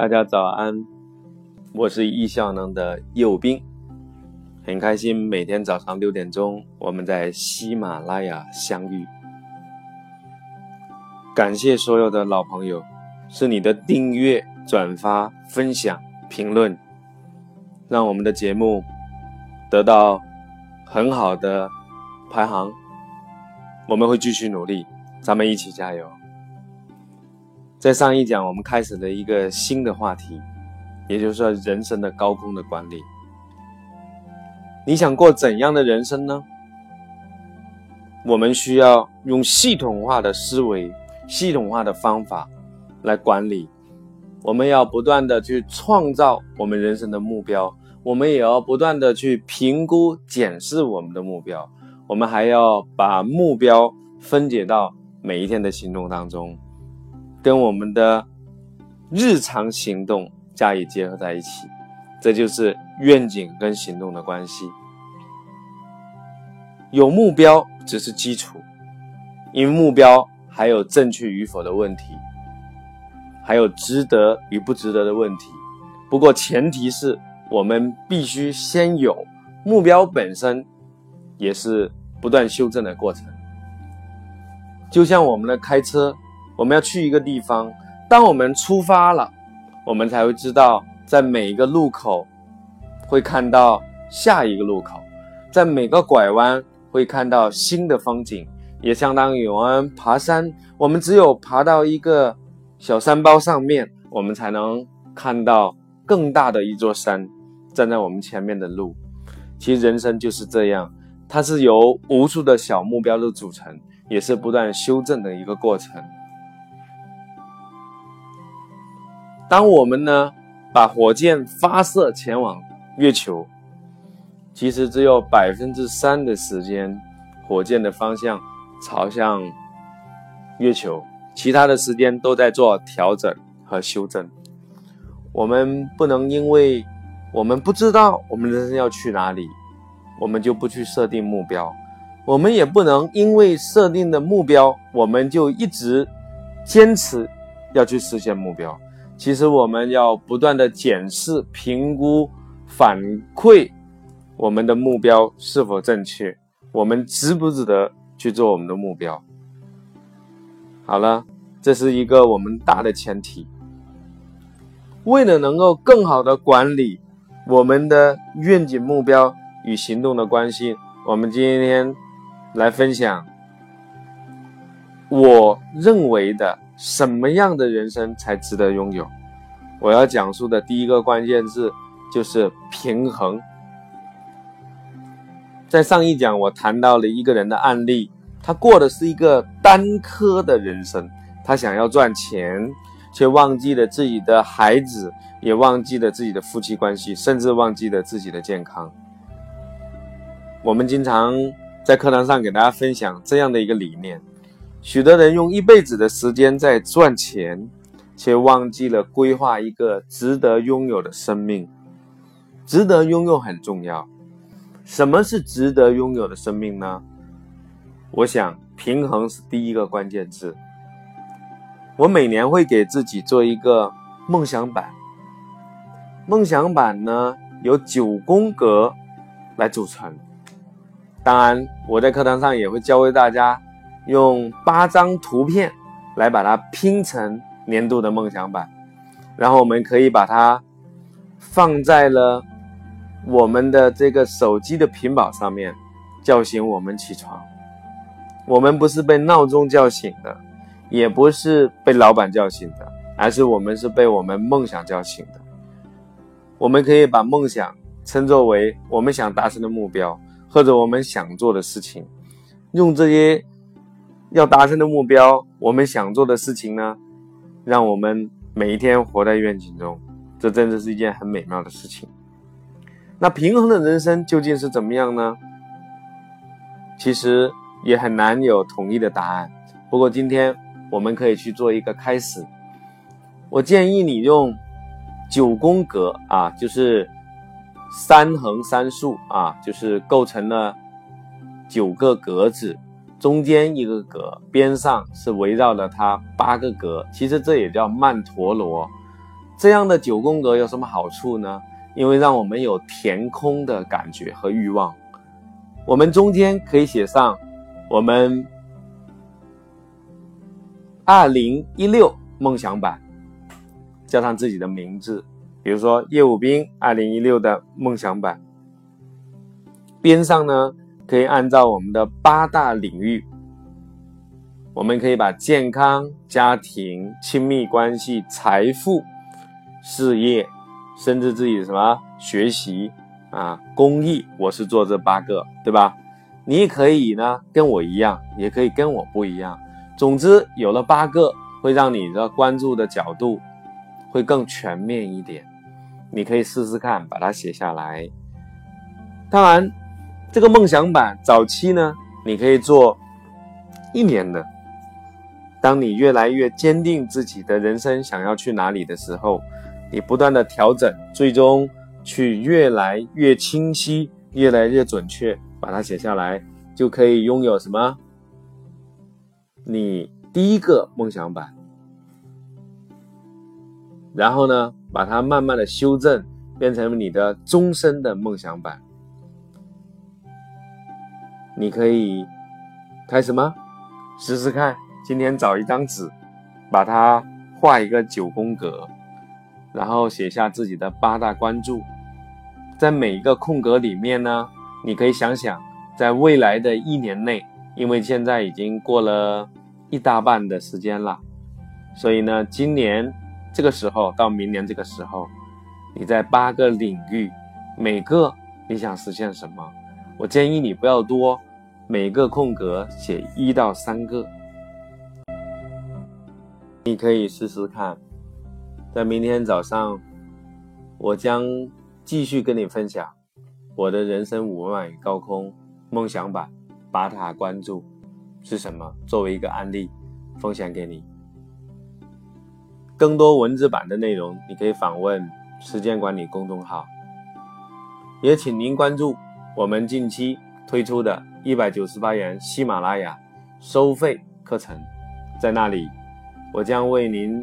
大家早安，我是易效能的右兵，很开心每天早上六点钟我们在喜马拉雅相遇。感谢所有的老朋友，是你的订阅、转发、分享、评论，让我们的节目得到很好的排行。我们会继续努力，咱们一起加油。在上一讲，我们开始了一个新的话题，也就是说人生的高空的管理。你想过怎样的人生呢？我们需要用系统化的思维、系统化的方法来管理。我们要不断的去创造我们人生的目标，我们也要不断的去评估、检视我们的目标。我们还要把目标分解到每一天的行动当中。跟我们的日常行动加以结合在一起，这就是愿景跟行动的关系。有目标只是基础，因为目标还有正确与否的问题，还有值得与不值得的问题。不过前提是我们必须先有目标，本身也是不断修正的过程。就像我们的开车。我们要去一个地方，当我们出发了，我们才会知道，在每一个路口会看到下一个路口，在每个拐弯会看到新的风景，也相当于我们爬山，我们只有爬到一个小山包上面，我们才能看到更大的一座山站在我们前面的路。其实人生就是这样，它是由无数的小目标的组成，也是不断修正的一个过程。当我们呢把火箭发射前往月球，其实只有百分之三的时间，火箭的方向朝向月球，其他的时间都在做调整和修正。我们不能因为我们不知道我们人生要去哪里，我们就不去设定目标；我们也不能因为设定的目标，我们就一直坚持要去实现目标。其实我们要不断的检视、评估、反馈我们的目标是否正确，我们值不值得去做我们的目标。好了，这是一个我们大的前提。为了能够更好的管理我们的愿景目标与行动的关系，我们今天来分享我认为的。什么样的人生才值得拥有？我要讲述的第一个关键字就是平衡。在上一讲，我谈到了一个人的案例，他过的是一个单科的人生，他想要赚钱，却忘记了自己的孩子，也忘记了自己的夫妻关系，甚至忘记了自己的健康。我们经常在课堂上给大家分享这样的一个理念。许多人用一辈子的时间在赚钱，却忘记了规划一个值得拥有的生命。值得拥有很重要。什么是值得拥有的生命呢？我想平衡是第一个关键字。我每年会给自己做一个梦想版。梦想版呢，由九宫格来组成。当然，我在课堂上也会教会大家。用八张图片来把它拼成年度的梦想版，然后我们可以把它放在了我们的这个手机的屏保上面，叫醒我们起床。我们不是被闹钟叫醒的，也不是被老板叫醒的，而是我们是被我们梦想叫醒的。我们可以把梦想称作为我们想达成的目标，或者我们想做的事情，用这些。要达成的目标，我们想做的事情呢，让我们每一天活在愿景中，这真的是一件很美妙的事情。那平衡的人生究竟是怎么样呢？其实也很难有统一的答案。不过今天我们可以去做一个开始。我建议你用九宫格啊，就是三横三竖啊，就是构成了九个格子。中间一个格，边上是围绕着它八个格，其实这也叫曼陀罗。这样的九宫格有什么好处呢？因为让我们有填空的感觉和欲望。我们中间可以写上我们二零一六梦想版，加上自己的名字，比如说叶武斌二零一六的梦想版。边上呢，可以按照我们的八大领域，我们可以把健康、家庭、亲密关系、财富、事业，甚至自己什么学习啊、公益，我是做这八个，对吧？你也可以呢，跟我一样，也可以跟我不一样。总之，有了八个，会让你的关注的角度会更全面一点。你可以试试看，把它写下来。当然。这个梦想版早期呢，你可以做一年的。当你越来越坚定自己的人生想要去哪里的时候，你不断的调整，最终去越来越清晰、越来越准确，把它写下来，就可以拥有什么？你第一个梦想版。然后呢，把它慢慢的修正，变成你的终身的梦想版。你可以开始吗？试试看。今天找一张纸，把它画一个九宫格，然后写下自己的八大关注。在每一个空格里面呢，你可以想想，在未来的一年内，因为现在已经过了一大半的时间了，所以呢，今年这个时候到明年这个时候，你在八个领域，每个你想实现什么？我建议你不要多。每个空格写一到三个，你可以试试看。在明天早上，我将继续跟你分享我的人生五万高空梦想版把塔关注是什么，作为一个案例分享给你。更多文字版的内容，你可以访问时间管理公众号，也请您关注我们近期推出的。一百九十八元喜马拉雅收费课程，在那里，我将为您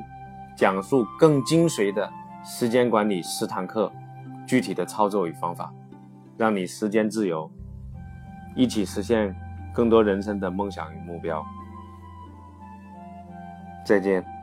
讲述更精髓的时间管理十堂课，具体的操作与方法，让你时间自由，一起实现更多人生的梦想与目标。再见。